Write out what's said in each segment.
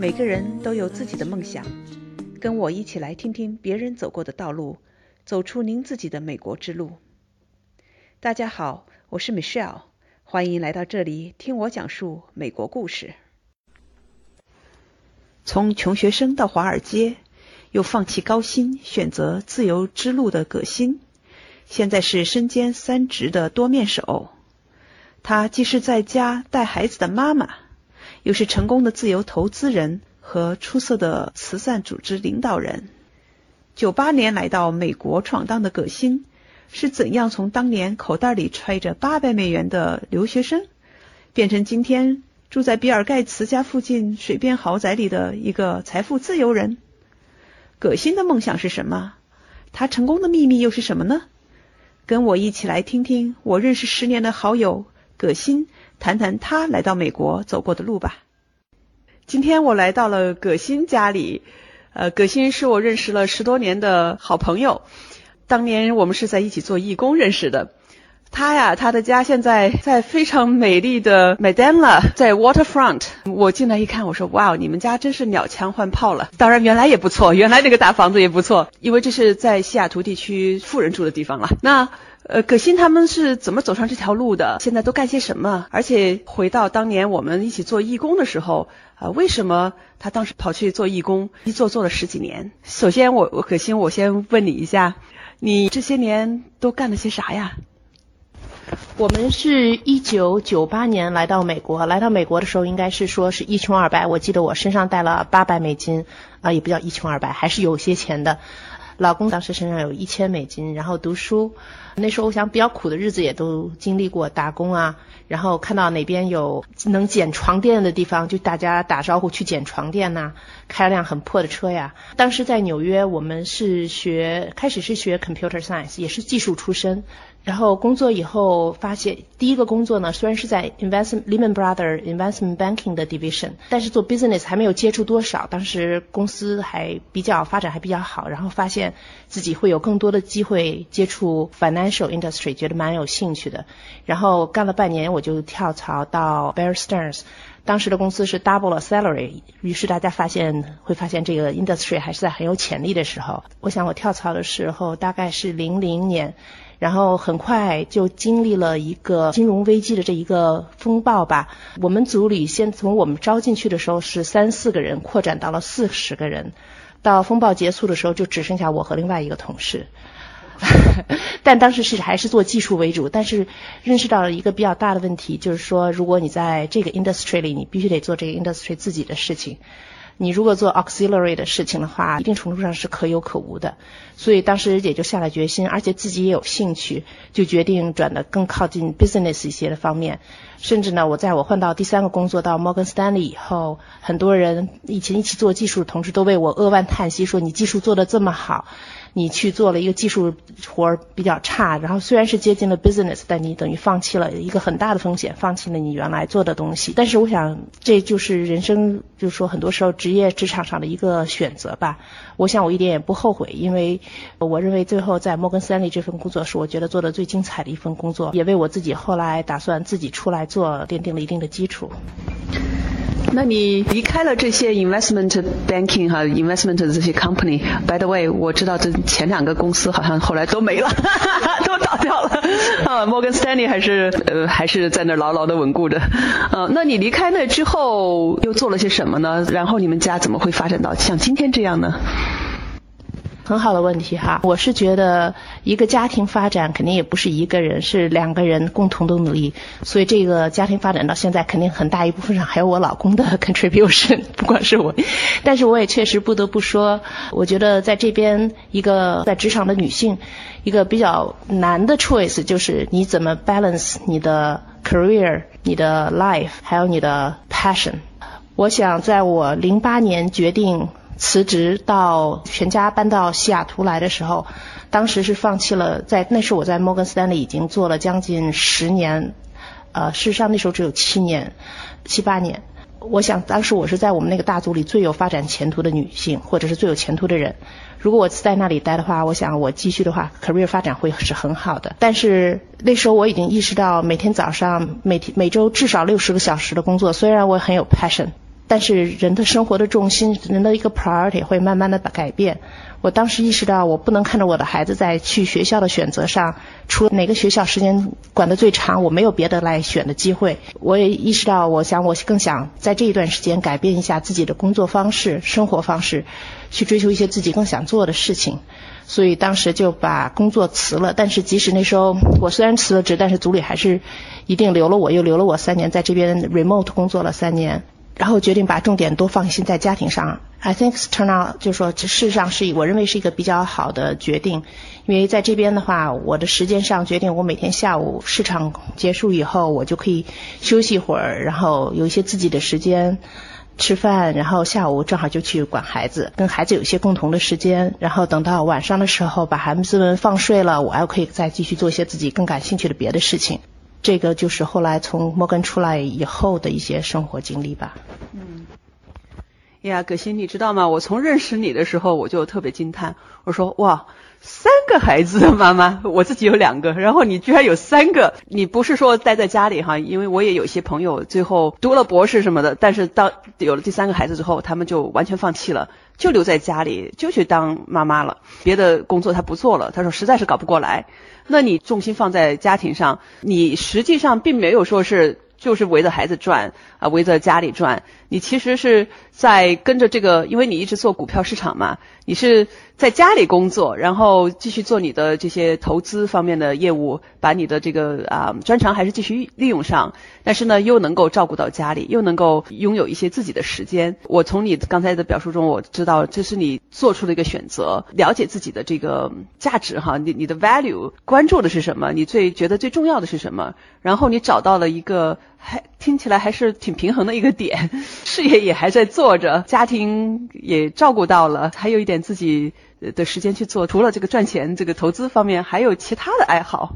每个人都有自己的梦想，跟我一起来听听别人走过的道路，走出您自己的美国之路。大家好，我是 Michelle，欢迎来到这里听我讲述美国故事。从穷学生到华尔街，又放弃高薪，选择自由之路的葛欣，现在是身兼三职的多面手。她既是在家带孩子的妈妈，又是成功的自由投资人和出色的慈善组织领导人。九八年来到美国闯荡的葛欣，是怎样从当年口袋里揣着八百美元的留学生，变成今天住在比尔盖茨家附近水边豪宅里的一个财富自由人？葛新的梦想是什么？他成功的秘密又是什么呢？跟我一起来听听我认识十年的好友葛新谈谈他来到美国走过的路吧。今天我来到了葛新家里，呃，葛新是我认识了十多年的好朋友，当年我们是在一起做义工认识的。他呀，他的家现在在非常美丽的 Medina，在 Waterfront。我进来一看，我说：“哇，你们家真是鸟枪换炮了。”当然，原来也不错，原来那个大房子也不错，因为这是在西雅图地区富人住的地方了。那呃，葛欣他们是怎么走上这条路的？现在都干些什么？而且回到当年我们一起做义工的时候，啊、为什么他当时跑去做义工，一做做了十几年？首先我，我葛欣，我先问你一下，你这些年都干了些啥呀？我们是一九九八年来到美国，来到美国的时候应该是说是一穷二白。我记得我身上带了八百美金，啊、也不叫一穷二白，还是有些钱的。老公当时身上有一千美金，然后读书，那时候我想比较苦的日子也都经历过，打工啊，然后看到哪边有能捡床垫的地方，就大家打招呼去捡床垫呐、开了辆很破的车呀。当时在纽约，我们是学，开始是学 computer science，也是技术出身。然后工作以后发现，第一个工作呢，虽然是在 investment Lehman Brother investment banking 的 division，但是做 business 还没有接触多少。当时公司还比较发展还比较好，然后发现自己会有更多的机会接触 financial industry，觉得蛮有兴趣的。然后干了半年，我就跳槽到 Bear Stearns。当时的公司是 double 了 salary，于是大家发现会发现这个 industry 还是在很有潜力的时候。我想我跳槽的时候大概是零零年，然后很快就经历了一个金融危机的这一个风暴吧。我们组里先从我们招进去的时候是三四个人，扩展到了四十个人，到风暴结束的时候就只剩下我和另外一个同事。但当时是还是做技术为主，但是认识到了一个比较大的问题，就是说，如果你在这个 industry 里，你必须得做这个 industry 自己的事情。你如果做 auxiliary 的事情的话，一定程度上是可有可无的。所以当时也就下了决心，而且自己也有兴趣，就决定转的更靠近 business 一些的方面。甚至呢，我在我换到第三个工作到 Morgan Stanley 以后，很多人以前一起做技术的同事都为我扼腕叹息，说你技术做得这么好。你去做了一个技术活儿比较差，然后虽然是接近了 business，但你等于放弃了一个很大的风险，放弃了你原来做的东西。但是我想，这就是人生，就是说很多时候职业职场上的一个选择吧。我想我一点也不后悔，因为我认为最后在摩根斯坦利这份工作是我觉得做的最精彩的一份工作，也为我自己后来打算自己出来做奠定了一定的基础。那你离开了这些 investment banking 哈 investment 的这些 company。By the way，我知道这前两个公司好像后来都没了，都倒掉了。啊，摩根斯丹利还是呃还是在那儿牢牢的稳固着。呃，那你离开那之后又做了些什么呢？然后你们家怎么会发展到像今天这样呢？很好的问题哈，我是觉得一个家庭发展肯定也不是一个人，是两个人共同的努力，所以这个家庭发展到现在，肯定很大一部分上还有我老公的 contribution，不光是我。但是我也确实不得不说，我觉得在这边一个在职场的女性，一个比较难的 choice 就是你怎么 balance 你的 career、你的 life，还有你的 passion。我想在我零八年决定。辞职到全家搬到西雅图来的时候，当时是放弃了在那时我在摩根斯坦利已经做了将近十年，呃，事实上那时候只有七年、七八年。我想当时我是在我们那个大组里最有发展前途的女性，或者是最有前途的人。如果我在那里待的话，我想我继续的话，career 发展会是很好的。但是那时候我已经意识到，每天早上每天每周至少六十个小时的工作，虽然我很有 passion。但是人的生活的重心，人的一个 priority 会慢慢的改变。我当时意识到，我不能看着我的孩子在去学校的选择上，除了哪个学校时间管得最长，我没有别的来选的机会。我也意识到，我想我更想在这一段时间改变一下自己的工作方式、生活方式，去追求一些自己更想做的事情。所以当时就把工作辞了。但是即使那时候我虽然辞了职，但是组里还是一定留了我，又留了我三年，在这边 remote 工作了三年。然后决定把重点多放心在家庭上。I think turn out 就说这事实上是我认为是一个比较好的决定，因为在这边的话，我的时间上决定我每天下午市场结束以后，我就可以休息一会儿，然后有一些自己的时间吃饭，然后下午正好就去管孩子，跟孩子有一些共同的时间，然后等到晚上的时候把孩子们放睡了，我还可以再继续做一些自己更感兴趣的别的事情。这个就是后来从摩根出来以后的一些生活经历吧。嗯，呀，葛欣，你知道吗？我从认识你的时候，我就特别惊叹。我说哇，三个孩子的妈妈，我自己有两个，然后你居然有三个。你不是说待在家里哈？因为我也有一些朋友最后读了博士什么的，但是当有了第三个孩子之后，他们就完全放弃了，就留在家里，就去当妈妈了，别的工作他不做了。他说实在是搞不过来。那你重心放在家庭上，你实际上并没有说是就是围着孩子转啊，围着家里转。你其实是在跟着这个，因为你一直做股票市场嘛，你是在家里工作，然后继续做你的这些投资方面的业务，把你的这个啊专长还是继续利用上，但是呢又能够照顾到家里，又能够拥有一些自己的时间。我从你刚才的表述中，我知道这是你做出的一个选择，了解自己的这个价值哈，你你的 value 关注的是什么，你最觉得最重要的是什么，然后你找到了一个。还听起来还是挺平衡的一个点，事业也还在做着，家庭也照顾到了，还有一点自己的时间去做。除了这个赚钱、这个投资方面，还有其他的爱好。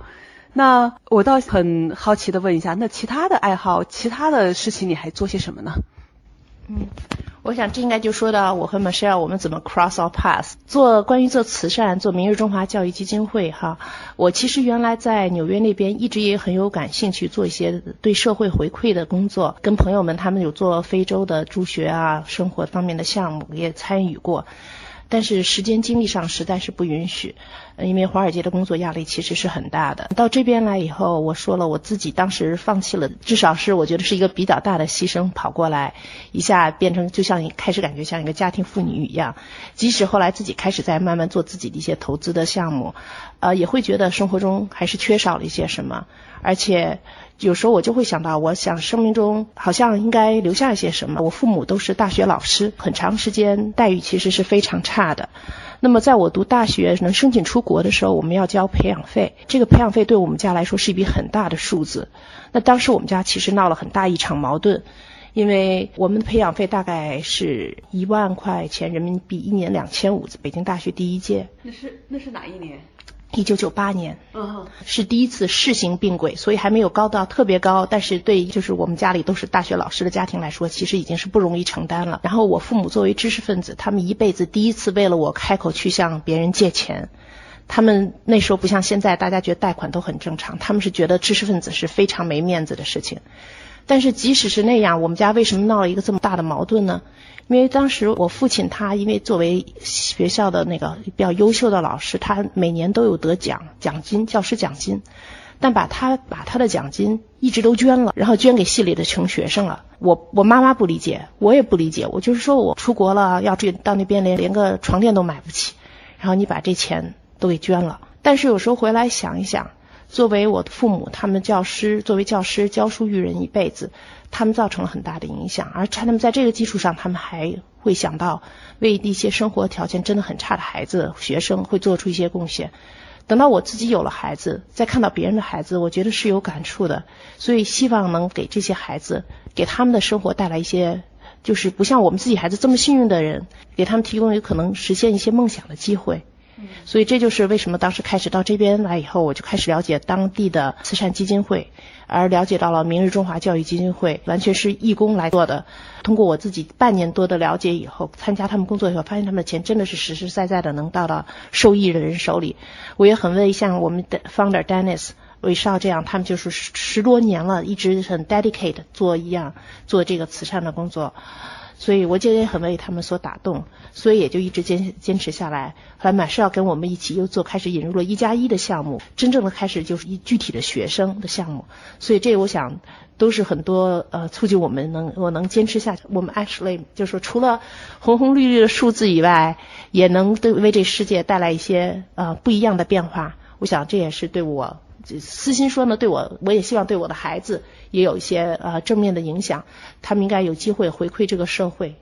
那我倒很好奇的问一下，那其他的爱好、其他的事情，你还做些什么呢？嗯。我想这应该就说到我和 Michelle 我们怎么 cross our paths，做关于做慈善，做明日中华教育基金会哈。我其实原来在纽约那边一直也很有感兴趣，做一些对社会回馈的工作，跟朋友们他们有做非洲的助学啊，生活方面的项目也参与过。但是时间精力上实在是不允许，因为华尔街的工作压力其实是很大的。到这边来以后，我说了我自己当时放弃了，至少是我觉得是一个比较大的牺牲，跑过来一下变成就像开始感觉像一个家庭妇女一样。即使后来自己开始在慢慢做自己的一些投资的项目，呃，也会觉得生活中还是缺少了一些什么，而且。有时候我就会想到，我想生命中好像应该留下一些什么。我父母都是大学老师，很长时间待遇其实是非常差的。那么在我读大学能申请出国的时候，我们要交培养费，这个培养费对我们家来说是一笔很大的数字。那当时我们家其实闹了很大一场矛盾，因为我们的培养费大概是一万块钱人民币，一年两千五，北京大学第一届。那是那是哪一年？一九九八年，嗯，是第一次试行并轨，所以还没有高到特别高，但是对就是我们家里都是大学老师的家庭来说，其实已经是不容易承担了。然后我父母作为知识分子，他们一辈子第一次为了我开口去向别人借钱，他们那时候不像现在，大家觉得贷款都很正常，他们是觉得知识分子是非常没面子的事情。但是即使是那样，我们家为什么闹了一个这么大的矛盾呢？因为当时我父亲他因为作为学校的那个比较优秀的老师，他每年都有得奖奖金教师奖金，但把他把他的奖金一直都捐了，然后捐给系里的穷学生了。我我妈妈不理解，我也不理解。我就是说我出国了要去到那边连连个床垫都买不起，然后你把这钱都给捐了。但是有时候回来想一想，作为我的父母，他们教师作为教师教书育人一辈子。他们造成了很大的影响，而他们在这个基础上，他们还会想到为一些生活条件真的很差的孩子、学生会做出一些贡献。等到我自己有了孩子，再看到别人的孩子，我觉得是有感触的。所以希望能给这些孩子，给他们的生活带来一些，就是不像我们自己孩子这么幸运的人，给他们提供有可能实现一些梦想的机会。所以这就是为什么当时开始到这边来以后，我就开始了解当地的慈善基金会，而了解到了明日中华教育基金会，完全是义工来做的。通过我自己半年多的了解以后，参加他们工作以后，发现他们的钱真的是实实在在的能到到受益的人手里。我也很为像我们的 founder Dennis。韦少这样，他们就是十十多年了，一直很 dedicate 做一样做这个慈善的工作，所以我觉得也很为他们所打动，所以也就一直坚坚持下来。后来马上要跟我们一起又做，开始引入了一加一的项目，真正的开始就是一具体的学生的项目。所以这我想都是很多呃促进我们能我能坚持下去。我们 actually 就是说除了红红绿绿的数字以外，也能对为这世界带来一些呃不一样的变化。我想这也是对我。私心说呢，对我，我也希望对我的孩子也有一些呃正面的影响，他们应该有机会回馈这个社会。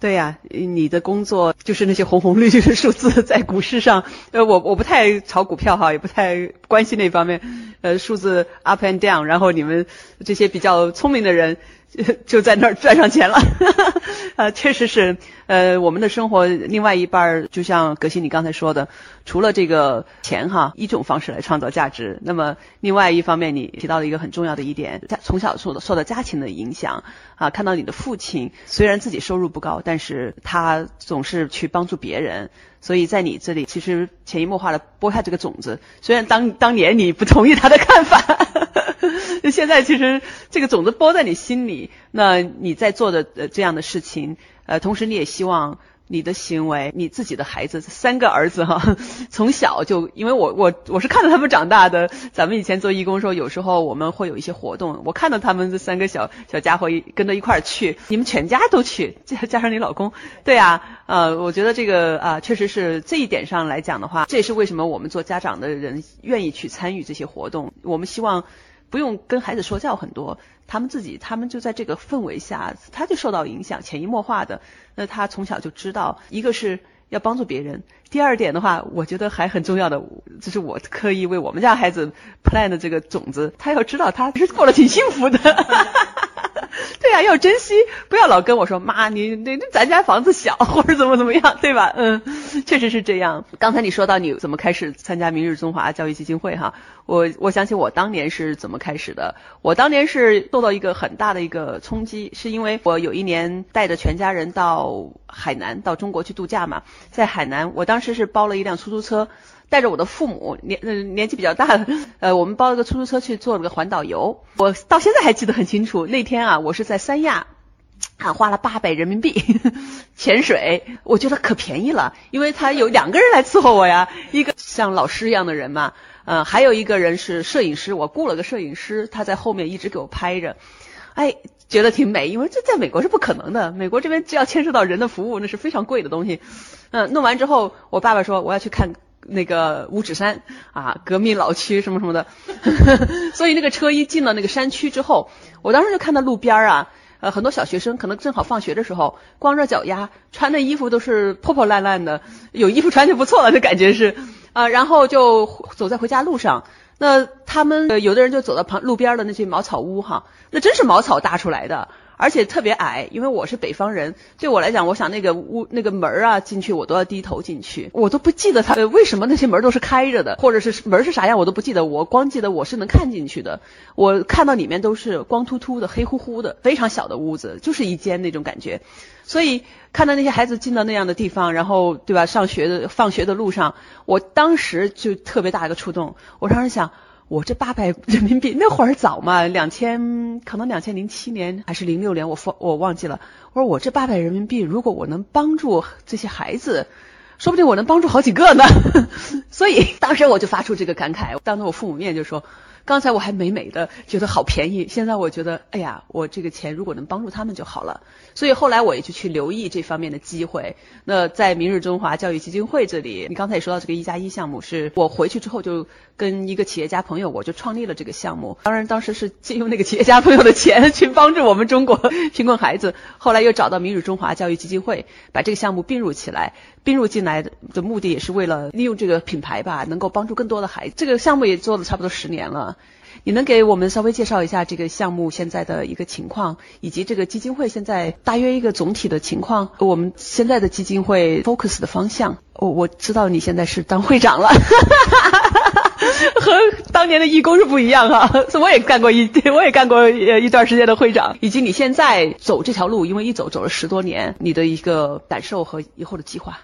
对呀，你的工作就是那些红红绿绿的数字在股市上，呃，我我不太炒股票哈，也不太关心那方面，呃，数字 up and down，然后你们这些比较聪明的人。就在那儿赚上钱了，呃，确实是，呃，我们的生活另外一半儿，就像葛西你刚才说的，除了这个钱哈，一种方式来创造价值，那么另外一方面，你提到了一个很重要的一点，从小受受到家庭的影响啊，看到你的父亲虽然自己收入不高，但是他总是去帮助别人，所以在你这里其实潜移默化的播下这个种子，虽然当当年你不同意他的看法。现在其实这个种子播在你心里，那你在做的呃这样的事情，呃，同时你也希望你的行为，你自己的孩子三个儿子哈，从小就因为我我我是看着他们长大的，咱们以前做义工的时候有时候我们会有一些活动，我看到他们这三个小小家伙跟着一块儿去，你们全家都去，加加上你老公，对啊，呃，我觉得这个啊确实是这一点上来讲的话，这也是为什么我们做家长的人愿意去参与这些活动，我们希望。不用跟孩子说教很多，他们自己，他们就在这个氛围下，他就受到影响，潜移默化的。那他从小就知道，一个是要帮助别人，第二点的话，我觉得还很重要的，就是我刻意为我们家孩子 plan 的这个种子，他要知道他是过得挺幸福的。对呀，要珍惜，不要老跟我说妈，你那那咱家房子小或者怎么怎么样，对吧？嗯，确实是这样。刚才你说到你怎么开始参加明日中华教育基金会哈，我我想起我当年是怎么开始的。我当年是受到一个很大的一个冲击，是因为我有一年带着全家人到海南到中国去度假嘛，在海南，我当时是包了一辆出租车。带着我的父母年嗯年纪比较大的，呃，我们包了个出租车去做了个环岛游。我到现在还记得很清楚，那天啊，我是在三亚，啊花了八百人民币 潜水，我觉得可便宜了，因为他有两个人来伺候我呀，一个像老师一样的人嘛，呃，还有一个人是摄影师，我雇了个摄影师，他在后面一直给我拍着，哎，觉得挺美，因为这在美国是不可能的，美国这边只要牵涉到人的服务，那是非常贵的东西。嗯，弄完之后，我爸爸说我要去看。那个五指山啊，革命老区什么什么的，所以那个车一进了那个山区之后，我当时就看到路边啊，呃，很多小学生可能正好放学的时候，光着脚丫，穿的衣服都是破破烂烂的，有衣服穿就不错了，这感觉是。啊，然后就走在回家路上，那他们有的人就走到旁路边的那些茅草屋哈，那真是茅草搭出来的。而且特别矮，因为我是北方人，对我来讲，我想那个屋那个门啊进去，我都要低头进去，我都不记得它为什么那些门都是开着的，或者是门是啥样，我都不记得，我光记得我是能看进去的，我看到里面都是光秃秃的、黑乎乎的，非常小的屋子，就是一间那种感觉，所以看到那些孩子进到那样的地方，然后对吧，上学的放学的路上，我当时就特别大一个触动，我当时想。我这八百人民币那会儿早嘛，两千可能两千零七年还是零六年，我我忘记了。我说我这八百人民币，如果我能帮助这些孩子，说不定我能帮助好几个呢。所以当时我就发出这个感慨，当着我父母面就说。刚才我还美美的觉得好便宜，现在我觉得，哎呀，我这个钱如果能帮助他们就好了。所以后来我也就去留意这方面的机会。那在明日中华教育基金会这里，你刚才也说到这个一加一项目，是我回去之后就跟一个企业家朋友，我就创立了这个项目。当然当时是借用那个企业家朋友的钱去帮助我们中国贫困孩子。后来又找到明日中华教育基金会，把这个项目并入起来。并入进来的目的也是为了利用这个品牌吧，能够帮助更多的孩子。这个项目也做了差不多十年了。你能给我们稍微介绍一下这个项目现在的一个情况，以及这个基金会现在大约一个总体的情况？我们现在的基金会 focus 的方向，我我知道你现在是当会长了，和当年的义工是不一样哈。我也干过一，我也干过呃一段时间的会长，以及你现在走这条路，因为一走走了十多年，你的一个感受和以后的计划。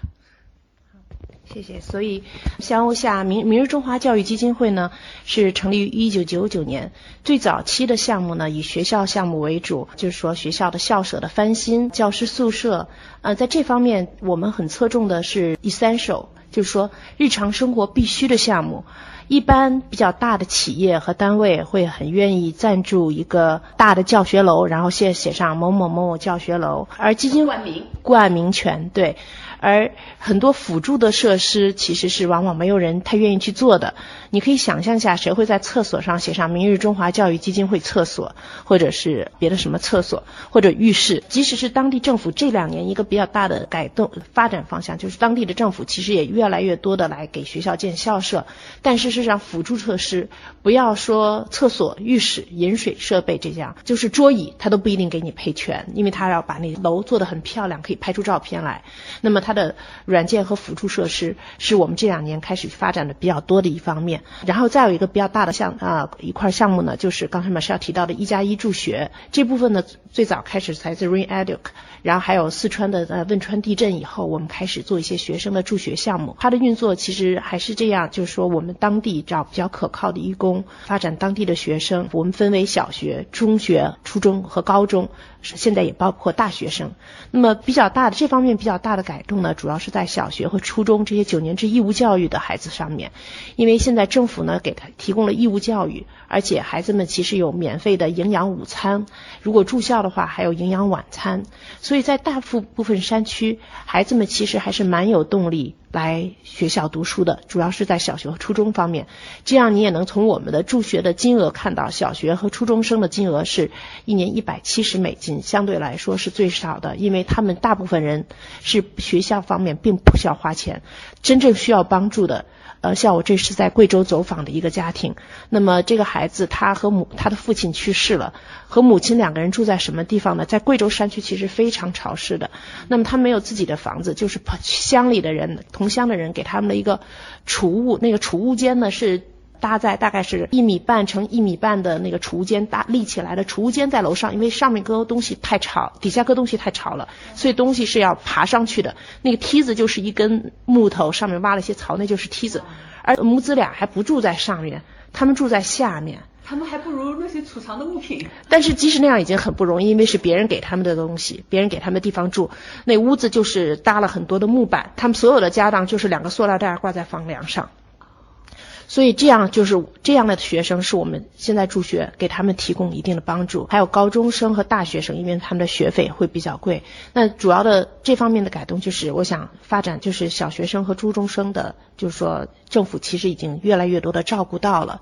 谢谢。所以，香欧下明明日中华教育基金会呢，是成立于一九九九年。最早期的项目呢，以学校项目为主，就是说学校的校舍的翻新、教师宿舍。呃，在这方面，我们很侧重的是 essential，就是说日常生活必须的项目。一般比较大的企业和单位会很愿意赞助一个大的教学楼，然后写写上某某某某教学楼，而基金冠名冠名权对。而很多辅助的设施其实是往往没有人太愿意去做的。你可以想象一下，谁会在厕所上写上“明日中华教育基金会厕所”或者是别的什么厕所或者浴室？即使是当地政府这两年一个比较大的改动发展方向，就是当地的政府其实也越来越多的来给学校建校舍。但事实上，辅助设施不要说厕所、浴室、饮水设备这样，就是桌椅，它都不一定给你配全，因为它要把那楼做得很漂亮，可以拍出照片来。那么他。它的软件和辅助设施是我们这两年开始发展的比较多的一方面，然后再有一个比较大的项啊一块项目呢，就是刚才马是要提到的一加一助学这部分呢，最早开始来自 Rain Edu，然后还有四川的呃汶川地震以后，我们开始做一些学生的助学项目。它的运作其实还是这样，就是说我们当地找比较可靠的义工，发展当地的学生。我们分为小学、中学、初中和高中。现在也包括大学生，那么比较大的这方面比较大的改动呢，主要是在小学和初中这些九年制义务教育的孩子上面，因为现在政府呢给他提供了义务教育，而且孩子们其实有免费的营养午餐，如果住校的话还有营养晚餐，所以在大部部分山区，孩子们其实还是蛮有动力。来学校读书的，主要是在小学和初中方面。这样你也能从我们的助学的金额看到，小学和初中生的金额是一年一百七十美金，相对来说是最少的，因为他们大部分人是学校方面并不需要花钱，真正需要帮助的。呃，像我这是在贵州走访的一个家庭，那么这个孩子他和母他的父亲去世了，和母亲两个人住在什么地方呢？在贵州山区其实非常潮湿的，那么他没有自己的房子，就是乡里的人同乡的人给他们的一个储物，那个储物间呢是。搭在大概是一米半乘一米半的那个储物间搭立起来的储物间在楼上，因为上面搁东西太潮，底下搁东西太潮了，所以东西是要爬上去的。那个梯子就是一根木头，上面挖了些槽，那就是梯子。而母子俩还不住在上面，他们住在下面。他们还不如那些储藏的物品。但是即使那样已经很不容易，因为是别人给他们的东西，别人给他们的地方住。那屋子就是搭了很多的木板，他们所有的家当就是两个塑料袋挂在房梁上。所以这样就是这样的学生是我们现在助学给他们提供一定的帮助，还有高中生和大学生，因为他们的学费会比较贵。那主要的这方面的改动就是我想发展，就是小学生和初中生的，就是说政府其实已经越来越多的照顾到了。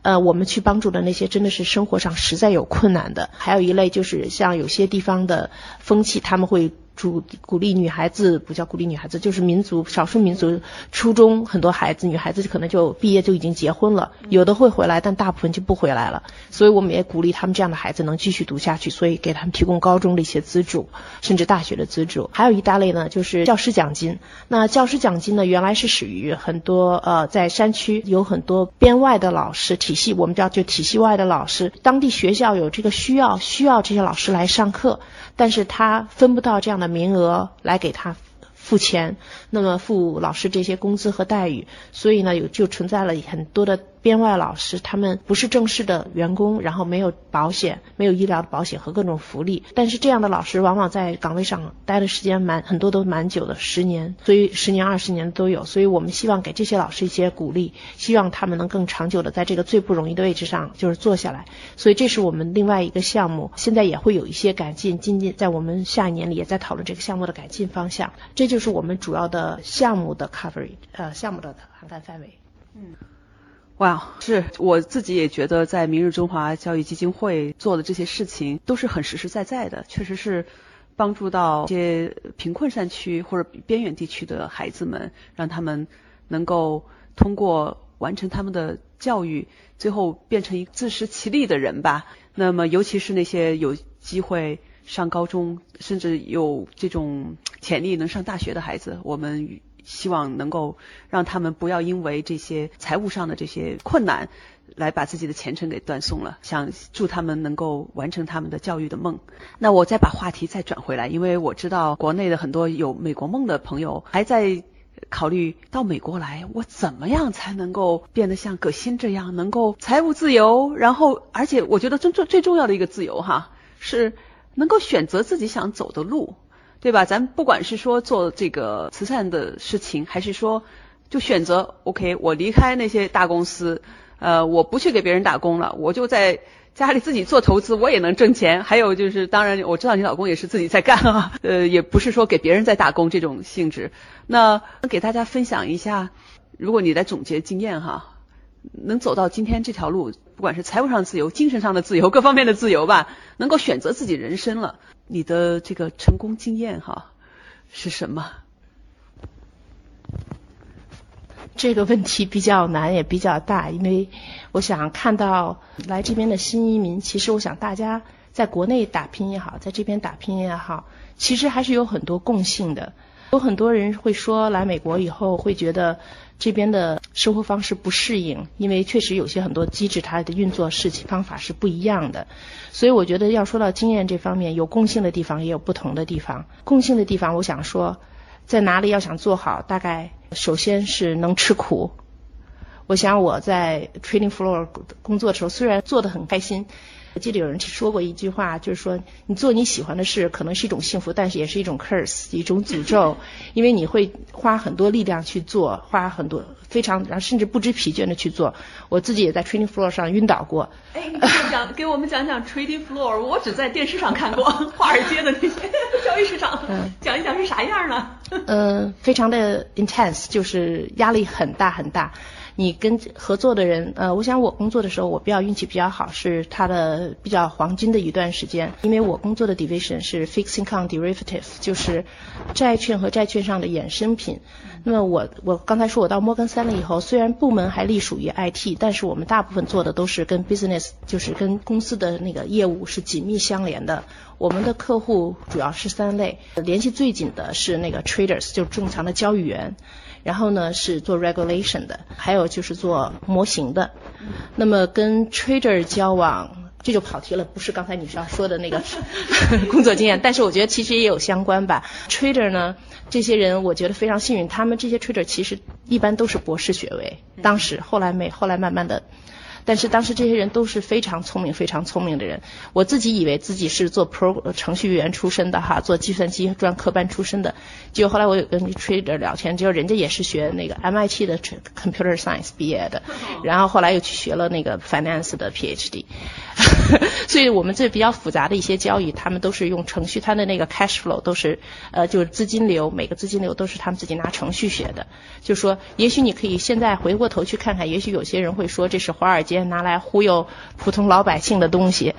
呃，我们去帮助的那些真的是生活上实在有困难的，还有一类就是像有些地方的风气，他们会。主鼓励女孩子不叫鼓励女孩子，就是民族少数民族初中很多孩子，女孩子可能就毕业就已经结婚了，有的会回来，但大部分就不回来了。所以我们也鼓励他们这样的孩子能继续读下去，所以给他们提供高中的一些资助，甚至大学的资助。还有一大类呢，就是教师奖金。那教师奖金呢，原来是属于很多呃在山区有很多编外的老师体系，我们叫就体系外的老师，当地学校有这个需要，需要这些老师来上课，但是他分不到这样的。名额来给他付钱，那么付老师这些工资和待遇，所以呢有就存在了很多的。编外老师他们不是正式的员工，然后没有保险，没有医疗保险和各种福利。但是这样的老师往往在岗位上待的时间蛮很多都蛮久的，十年，所以十年二十年都有。所以我们希望给这些老师一些鼓励，希望他们能更长久的在这个最不容易的位置上就是做下来。所以这是我们另外一个项目，现在也会有一些改进，今年在我们下一年里也在讨论这个项目的改进方向。这就是我们主要的项目的 coverage，呃，项目的涵盖范围。嗯。哇，是我自己也觉得，在明日中华教育基金会做的这些事情都是很实实在在的，确实是帮助到一些贫困山区或者边远地区的孩子们，让他们能够通过完成他们的教育，最后变成一个自食其力的人吧。那么，尤其是那些有机会上高中，甚至有这种潜力能上大学的孩子，我们希望能够让他们不要因为这些财务上的这些困难，来把自己的前程给断送了。想祝他们能够完成他们的教育的梦。那我再把话题再转回来，因为我知道国内的很多有美国梦的朋友还在。考虑到美国来，我怎么样才能够变得像葛鑫这样，能够财务自由？然后，而且我觉得最最最重要的一个自由哈，是能够选择自己想走的路，对吧？咱不管是说做这个慈善的事情，还是说就选择 OK，我离开那些大公司，呃，我不去给别人打工了，我就在。家里自己做投资，我也能挣钱。还有就是，当然我知道你老公也是自己在干啊，呃，也不是说给别人在打工这种性质。那给大家分享一下，如果你在总结经验哈，能走到今天这条路，不管是财务上自由、精神上的自由、各方面的自由吧，能够选择自己人生了，你的这个成功经验哈是什么？这个问题比较难，也比较大，因为我想看到来这边的新移民，其实我想大家在国内打拼也好，在这边打拼也好，其实还是有很多共性的。有很多人会说来美国以后会觉得这边的生活方式不适应，因为确实有些很多机制它的运作事情方法是不一样的。所以我觉得要说到经验这方面，有共性的地方，也有不同的地方。共性的地方，我想说。在哪里要想做好，大概首先是能吃苦。我想我在 trading floor 工作的时候，虽然做的很开心。我记得有人说过一句话，就是说你做你喜欢的事，可能是一种幸福，但是也是一种 curse，一种诅咒，因为你会花很多力量去做，花很多非常，然后甚至不知疲倦的去做。我自己也在 trading floor 上晕倒过。哎，你讲给我们讲讲 trading floor，我只在电视上看过华尔街的那些交易市场，讲一讲是啥样呢？嗯，非常的 intense，就是压力很大很大。你跟合作的人，呃，我想我工作的时候，我比较运气比较好，是他的比较黄金的一段时间，因为我工作的 division 是 fixing c o m derivative，就是债券和债券上的衍生品。那么我我刚才说我到摩根三了以后，虽然部门还隶属于 IT，但是我们大部分做的都是跟 business，就是跟公司的那个业务是紧密相连的。我们的客户主要是三类，联系最紧的是那个 traders，就是正常的交易员。然后呢是做 regulation 的，还有就是做模型的。那么跟 trader 交往，这就跑题了，不是刚才你要说的那个 工作经验，但是我觉得其实也有相关吧。trader 呢，这些人我觉得非常幸运，他们这些 trader 其实一般都是博士学位，当时后来没，后来慢慢的。但是当时这些人都是非常聪明、非常聪明的人。我自己以为自己是做 pro 程序员出身的哈，做计算机专科班出身的。结果后来我有跟 trader 聊天，结果人家也是学那个 MIT 的 computer science 毕业的，然后后来又去学了那个 finance 的 PhD。所以我们这比较复杂的一些交易，他们都是用程序，他的那个 cash flow 都是呃就是资金流，每个资金流都是他们自己拿程序学的。就说也许你可以现在回过头去看看，也许有些人会说这是华尔街。拿来忽悠普通老百姓的东西，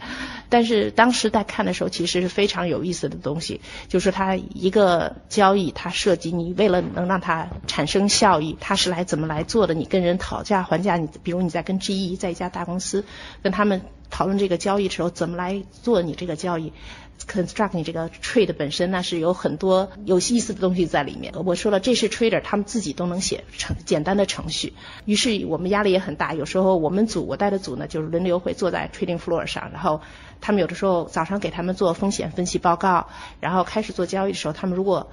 但是当时在看的时候，其实是非常有意思的东西。就是它一个交易，它涉及你为了能让它产生效益，它是来怎么来做的？你跟人讨价还价，你比如你在跟 GE 在一家大公司跟他们讨论这个交易的时候，怎么来做你这个交易？construct 你这个 trade 本身那是有很多有意思的东西在里面。我说了，这是 trader，他们自己都能写程简单的程序。于是我们压力也很大。有时候我们组我带的组呢，就是轮流会坐在 trading floor 上，然后他们有的时候早上给他们做风险分析报告，然后开始做交易的时候，他们如果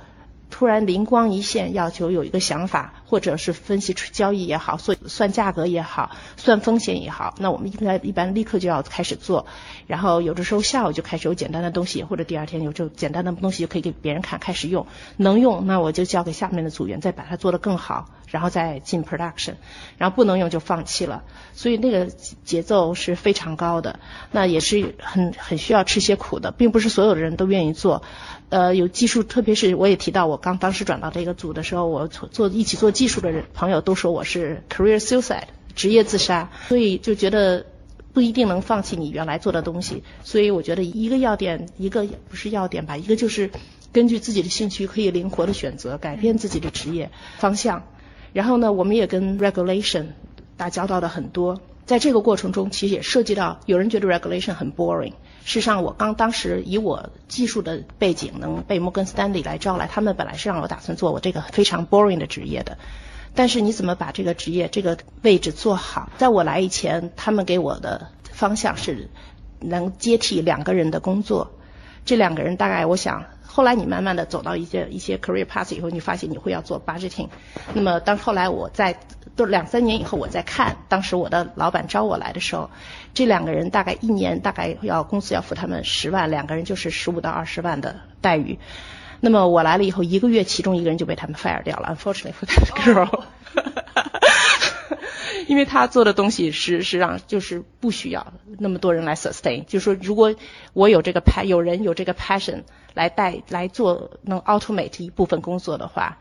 突然灵光一现，要求有一个想法，或者是分析出交易也好，算算价格也好，算风险也好，那我们一般一般立刻就要开始做。然后有的时候下午就开始有简单的东西，或者第二天有这简单的东西就可以给别人看，开始用，能用那我就交给下面的组员再把它做得更好，然后再进 production。然后不能用就放弃了。所以那个节奏是非常高的，那也是很很需要吃些苦的，并不是所有的人都愿意做。呃，有技术，特别是我也提到，我刚当时转到这个组的时候，我做一起做技术的人朋友都说我是 career suicide 职业自杀，所以就觉得不一定能放弃你原来做的东西。所以我觉得一个要点，一个也不是要点吧，一个就是根据自己的兴趣可以灵活的选择，改变自己的职业方向。然后呢，我们也跟 regulation 打交道的很多。在这个过程中，其实也涉及到有人觉得 regulation 很 boring。事实上，我刚当时以我技术的背景能被摩根斯丹利来招来，他们本来是让我打算做我这个非常 boring 的职业的。但是你怎么把这个职业这个位置做好？在我来以前，他们给我的方向是能接替两个人的工作。这两个人大概我想。后来你慢慢的走到一些一些 career path 以后，你发现你会要做 budgeting。那么当后来我在都两三年以后我在看，当时我的老板招我来的时候，这两个人大概一年大概要公司要付他们十万，两个人就是十五到二十万的待遇。那么我来了以后，一个月其中一个人就被他们 fire 掉了，unfortunately for that girl。因为他做的东西是是让就是不需要那么多人来 sustain，就是说如果我有这个 pa 有人有这个 passion 来带来做能 automate 一部分工作的话，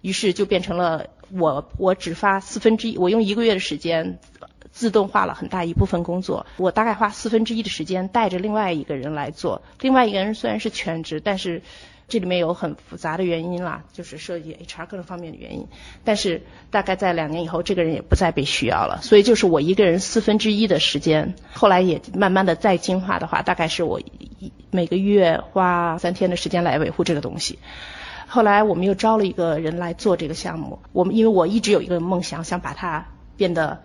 于是就变成了我我只发四分之一，我用一个月的时间自动化了很大一部分工作，我大概花四分之一的时间带着另外一个人来做，另外一个人虽然是全职，但是。这里面有很复杂的原因啦，就是涉及 HR 各种方面的原因。但是大概在两年以后，这个人也不再被需要了，所以就是我一个人四分之一的时间。后来也慢慢的再进化的话，大概是我一每个月花三天的时间来维护这个东西。后来我们又招了一个人来做这个项目。我们因为我一直有一个梦想，想把它变得，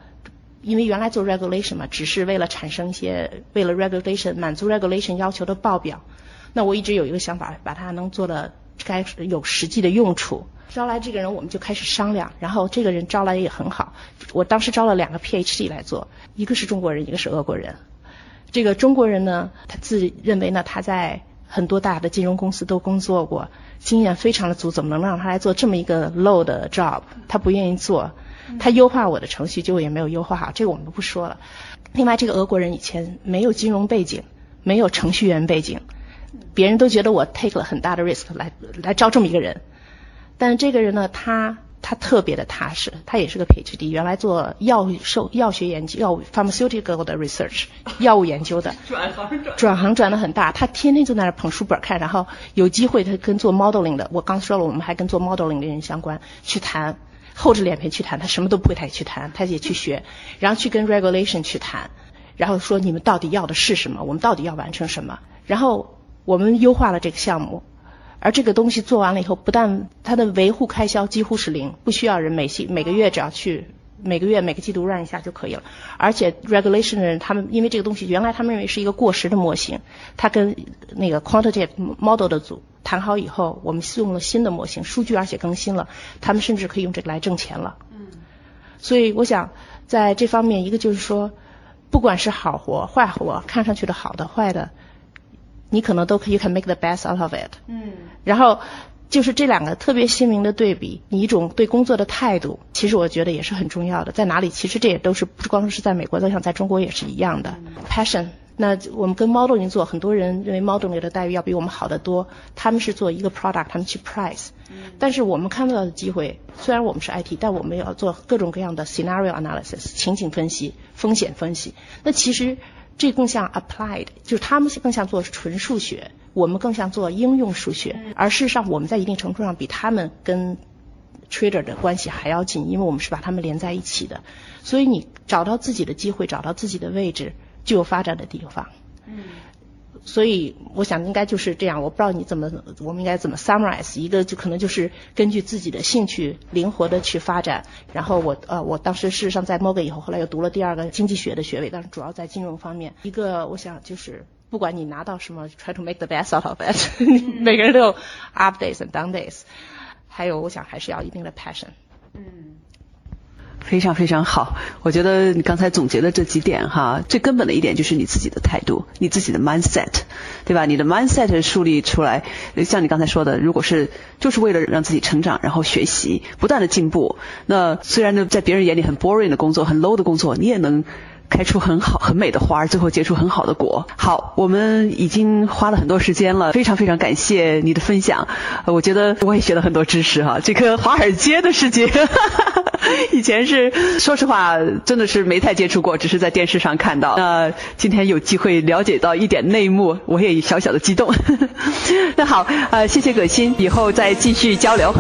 因为原来做 regulation 嘛，只是为了产生一些为了 regulation 满足 regulation 要求的报表。那我一直有一个想法，把它能做的该有实际的用处。招来这个人，我们就开始商量。然后这个人招来也很好。我当时招了两个 PhD 来做，一个是中国人，一个是俄国人。这个中国人呢，他自认为呢他在很多大的金融公司都工作过，经验非常的足，怎么能让他来做这么一个 low 的 job？他不愿意做。他优化我的程序，结果也没有优化好。这个我们不说了。另外，这个俄国人以前没有金融背景，没有程序员背景。别人都觉得我 take 了很大的 risk 来来招这么一个人，但是这个人呢，他他特别的踏实，他也是个 PhD，原来做药兽药学研究，药物 pharmaceutical 的 research，药物研究的，转行转转行转的很大，他天天就在那捧书本看，然后有机会他跟做 modeling 的，我刚说了，我们还跟做 modeling 的人相关，去谈，厚着脸皮去谈，他什么都不会，他也去谈，他也去学，然后去跟 regulation 去谈，然后说你们到底要的是什么，我们到底要完成什么，然后。我们优化了这个项目，而这个东西做完了以后，不但它的维护开销几乎是零，不需要人每季每个月只要去每个月每个季度 run 一下就可以了。而且 regulation 的人他们因为这个东西原来他们认为是一个过时的模型，他跟那个 quantitative model 的组谈好以后，我们用了新的模型，数据而且更新了，他们甚至可以用这个来挣钱了。嗯。所以我想在这方面，一个就是说，不管是好活坏活，看上去的好的坏的。你可能都可以 can make the best out of it。嗯。然后就是这两个特别鲜明的对比，你一种对工作的态度，其实我觉得也是很重要的。在哪里？其实这也都是不光是在美国，我想在中国也是一样的。Passion。那我们跟 modeling 做，很多人认为 modeling 的待遇要比我们好得多。他们是做一个 product，他们去 price。嗯。但是我们看到的机会，虽然我们是 IT，但我们要做各种各样的 scenario analysis，情景分析、风险分析。那其实。这更像 applied，就是他们更像做纯数学，我们更像做应用数学。而事实上，我们在一定程度上比他们跟 trader 的关系还要近，因为我们是把他们连在一起的。所以你找到自己的机会，找到自己的位置，就有发展的地方。嗯。所以我想应该就是这样，我不知道你怎么，我们应该怎么 summarize？一个就可能就是根据自己的兴趣灵活的去发展。然后我呃，我当时事实上在 Morgan 以后，后来又读了第二个经济学的学位，但是主要在金融方面。一个我想就是不管你拿到什么，try to make the best out of it。每个人都有 up days and down days。还有我想还是要一定的 passion。嗯。非常非常好，我觉得你刚才总结的这几点哈，最根本的一点就是你自己的态度，你自己的 mindset，对吧？你的 mindset 树立出来，像你刚才说的，如果是就是为了让自己成长，然后学习，不断的进步，那虽然呢在别人眼里很 boring 的工作，很 low 的工作，你也能。开出很好很美的花，最后结出很好的果。好，我们已经花了很多时间了，非常非常感谢你的分享。我觉得我也学了很多知识哈，这个华尔街的世界，以前是说实话真的是没太接触过，只是在电视上看到。那今天有机会了解到一点内幕，我也小小的激动。那好，呃，谢谢葛鑫，以后再继续交流。